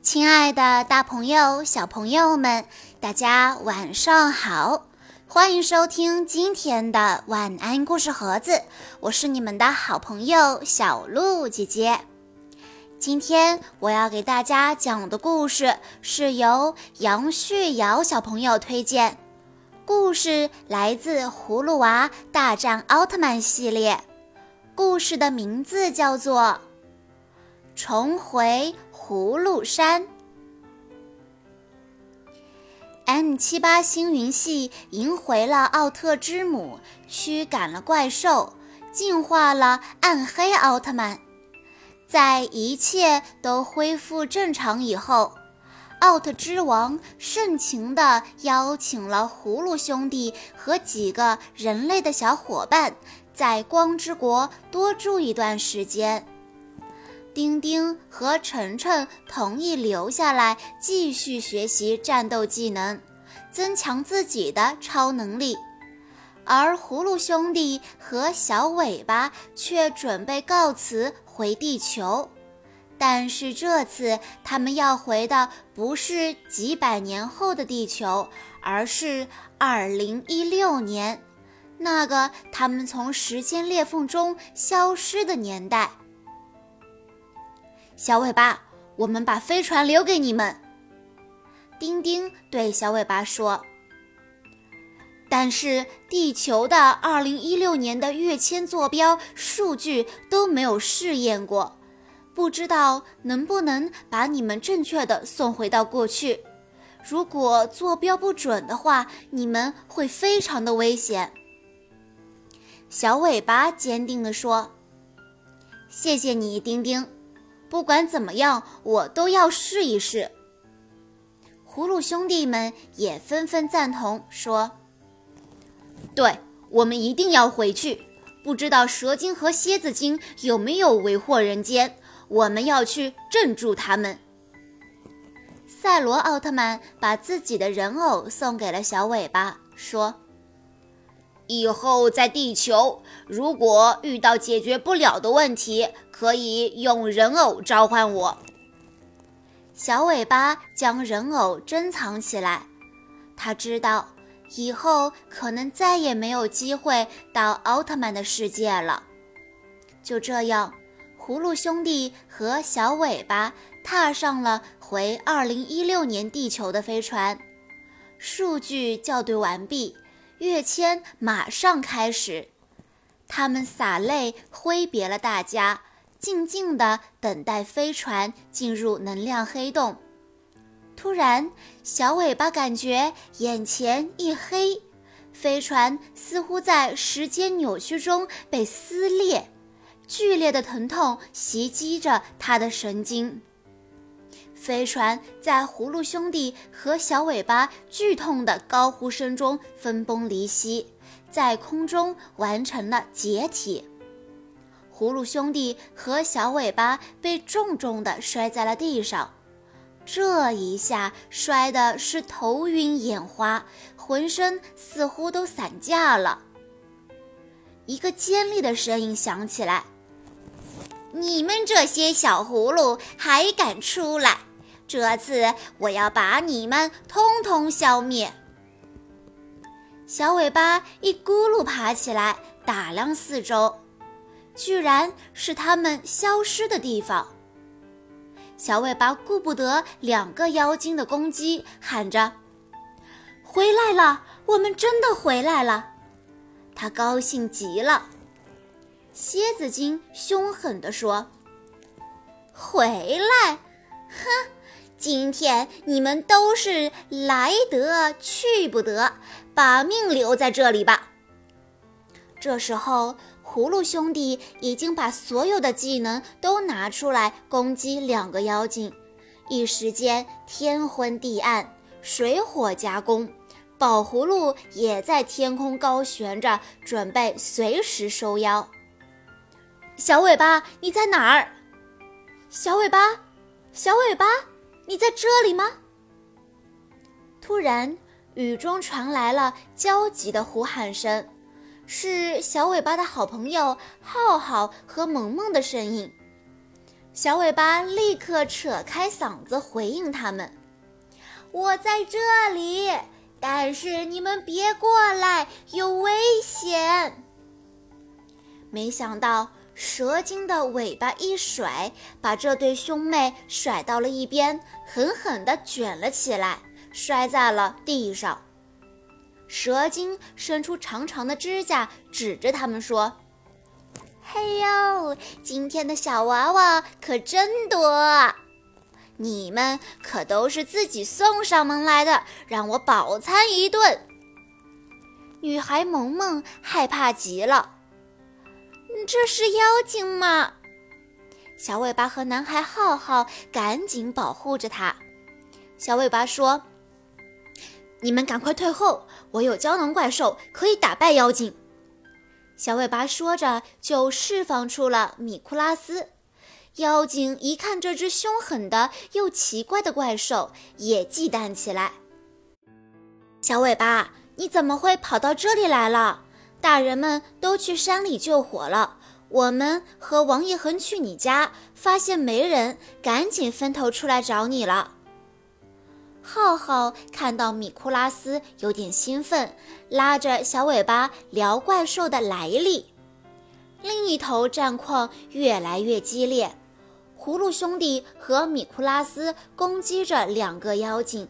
亲爱的，大朋友、小朋友们，大家晚上好！欢迎收听今天的晚安故事盒子，我是你们的好朋友小鹿姐姐。今天我要给大家讲的故事是由杨旭瑶小朋友推荐，故事来自《葫芦娃大战奥特曼》系列，故事的名字叫做《重回》。葫芦山，M 七八星云系赢回了奥特之母，驱赶了怪兽，进化了暗黑奥特曼。在一切都恢复正常以后，奥特之王盛情地邀请了葫芦兄弟和几个人类的小伙伴，在光之国多住一段时间。丁丁和晨晨同意留下来继续学习战斗技能，增强自己的超能力，而葫芦兄弟和小尾巴却准备告辞回地球。但是这次他们要回的不是几百年后的地球，而是二零一六年，那个他们从时间裂缝中消失的年代。小尾巴，我们把飞船留给你们。丁丁对小尾巴说：“但是地球的二零一六年的跃迁坐标数据都没有试验过，不知道能不能把你们正确的送回到过去。如果坐标不准的话，你们会非常的危险。”小尾巴坚定地说：“谢谢你，丁丁。”不管怎么样，我都要试一试。葫芦兄弟们也纷纷赞同，说：“对，我们一定要回去。不知道蛇精和蝎子精有没有为祸人间，我们要去镇住他们。”赛罗奥特曼把自己的人偶送给了小尾巴，说。以后在地球，如果遇到解决不了的问题，可以用人偶召唤我。小尾巴将人偶珍藏起来，他知道以后可能再也没有机会到奥特曼的世界了。就这样，葫芦兄弟和小尾巴踏上了回2016年地球的飞船，数据校对完毕。跃迁马上开始，他们洒泪挥别了大家，静静地等待飞船进入能量黑洞。突然，小尾巴感觉眼前一黑，飞船似乎在时间扭曲中被撕裂，剧烈的疼痛袭击着他的神经。飞船在葫芦兄弟和小尾巴剧痛的高呼声中分崩离析，在空中完成了解体。葫芦兄弟和小尾巴被重重地摔在了地上，这一下摔的是头晕眼花，浑身似乎都散架了。一个尖利的声音响起来：“你们这些小葫芦还敢出来！”这次我要把你们通通消灭！小尾巴一咕噜爬起来，打量四周，居然是他们消失的地方。小尾巴顾不得两个妖精的攻击，喊着：“回来了！我们真的回来了！”他高兴极了。蝎子精凶狠地说：“回来，哼！”今天你们都是来得去不得，把命留在这里吧。这时候，葫芦兄弟已经把所有的技能都拿出来攻击两个妖精，一时间天昏地暗，水火夹攻。宝葫芦也在天空高悬着，准备随时收妖。小尾巴，你在哪儿？小尾巴，小尾巴。你在这里吗？突然，雨中传来了焦急的呼喊声，是小尾巴的好朋友浩浩和萌萌的声音。小尾巴立刻扯开嗓子回应他们：“我在这里，但是你们别过来，有危险。”没想到蛇精的尾巴一甩，把这对兄妹甩到了一边，狠狠地卷了起来，摔在了地上。蛇精伸出长长的指甲，指着他们说。嘿呦，今天的小娃娃可真多！你们可都是自己送上门来的，让我饱餐一顿。女孩萌萌害怕极了，这是妖精吗？小尾巴和男孩浩浩赶紧保护着她。小尾巴说：“你们赶快退后，我有胶囊怪兽，可以打败妖精。”小尾巴说着，就释放出了米库拉斯。妖精一看这只凶狠的又奇怪的怪兽，也忌惮起来。小尾巴，你怎么会跑到这里来了？大人们都去山里救火了，我们和王一恒去你家，发现没人，赶紧分头出来找你了。浩浩看到米库拉斯有点兴奋，拉着小尾巴聊怪兽的来历。另一头战况越来越激烈，葫芦兄弟和米库拉斯攻击着两个妖精，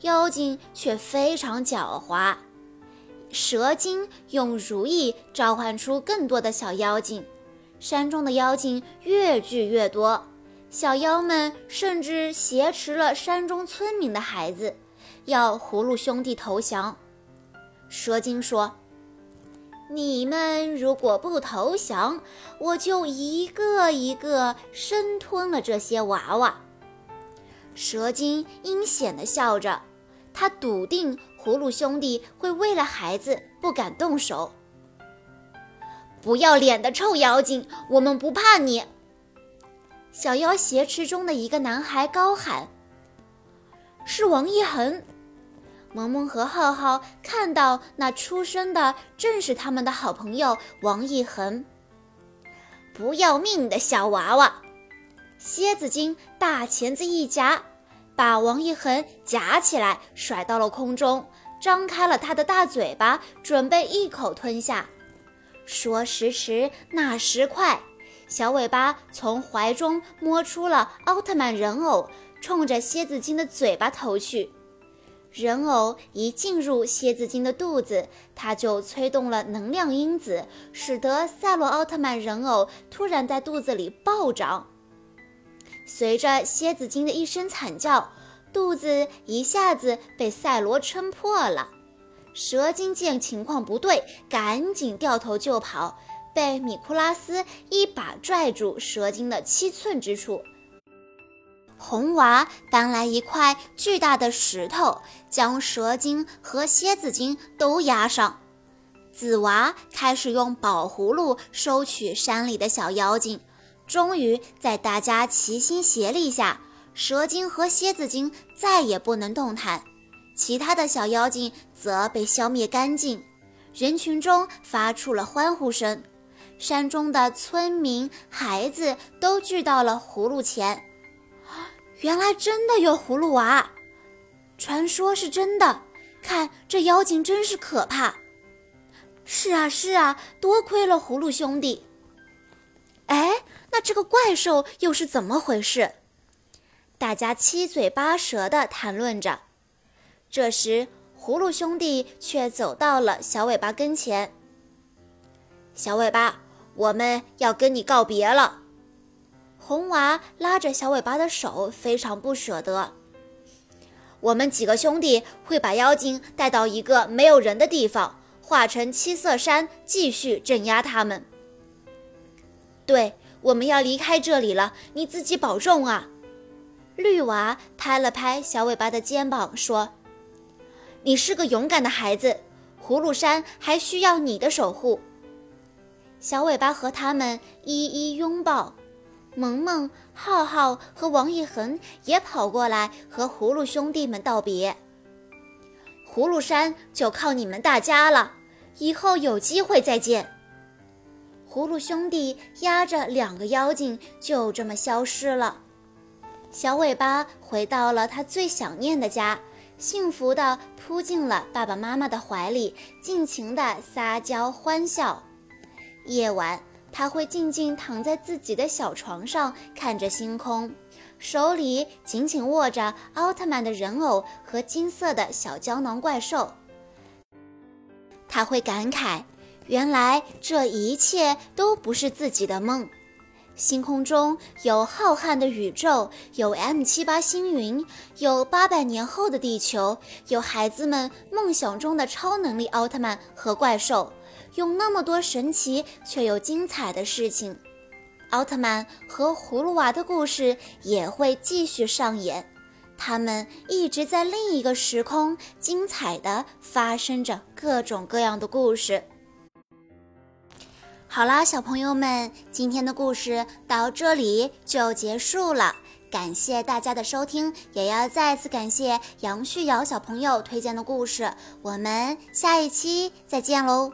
妖精却非常狡猾。蛇精用如意召唤出更多的小妖精，山中的妖精越聚越多。小妖们甚至挟持了山中村民的孩子，要葫芦兄弟投降。蛇精说：“你们如果不投降，我就一个一个生吞了这些娃娃。”蛇精阴险地笑着，他笃定葫芦兄弟会为了孩子不敢动手。不要脸的臭妖精，我们不怕你！小妖挟持中的一个男孩高喊：“是王一恒！”萌萌和浩浩看到那出生的正是他们的好朋友王一恒。不要命的小娃娃！蝎子精大钳子一夹，把王一恒夹起来，甩到了空中，张开了他的大嘴巴，准备一口吞下。说时迟，那时快。小尾巴从怀中摸出了奥特曼人偶，冲着蝎子精的嘴巴投去。人偶一进入蝎子精的肚子，它就催动了能量因子，使得赛罗奥特曼人偶突然在肚子里暴涨。随着蝎子精的一声惨叫，肚子一下子被赛罗撑破了。蛇精见情况不对，赶紧掉头就跑。被米库拉斯一把拽住蛇精的七寸之处，红娃搬来一块巨大的石头，将蛇精和蝎子精都压上。紫娃开始用宝葫芦收取山里的小妖精。终于在大家齐心协力下，蛇精和蝎子精再也不能动弹，其他的小妖精则被消灭干净。人群中发出了欢呼声。山中的村民、孩子都聚到了葫芦前。原来真的有葫芦娃，传说是真的。看这妖精真是可怕。是啊，是啊，多亏了葫芦兄弟。哎，那这个怪兽又是怎么回事？大家七嘴八舌地谈论着。这时，葫芦兄弟却走到了小尾巴跟前。小尾巴。我们要跟你告别了，红娃拉着小尾巴的手，非常不舍得。我们几个兄弟会把妖精带到一个没有人的地方，化成七色山，继续镇压他们。对，我们要离开这里了，你自己保重啊！绿娃拍了拍小尾巴的肩膀，说：“你是个勇敢的孩子，葫芦山还需要你的守护。”小尾巴和他们一一拥抱，萌萌、浩浩和王一恒也跑过来和葫芦兄弟们道别。葫芦山就靠你们大家了，以后有机会再见。葫芦兄弟压着两个妖精就这么消失了。小尾巴回到了他最想念的家，幸福地扑进了爸爸妈妈的怀里，尽情地撒娇欢笑。夜晚，他会静静躺在自己的小床上，看着星空，手里紧紧握着奥特曼的人偶和金色的小胶囊怪兽。他会感慨，原来这一切都不是自己的梦。星空中有浩瀚的宇宙，有 M 七八星云，有八百年后的地球，有孩子们梦想中的超能力奥特曼和怪兽，有那么多神奇却又精彩的事情。奥特曼和葫芦娃的故事也会继续上演。他们一直在另一个时空，精彩的发生着各种各样的故事。好啦，小朋友们，今天的故事到这里就结束了。感谢大家的收听，也要再次感谢杨旭瑶小朋友推荐的故事。我们下一期再见喽！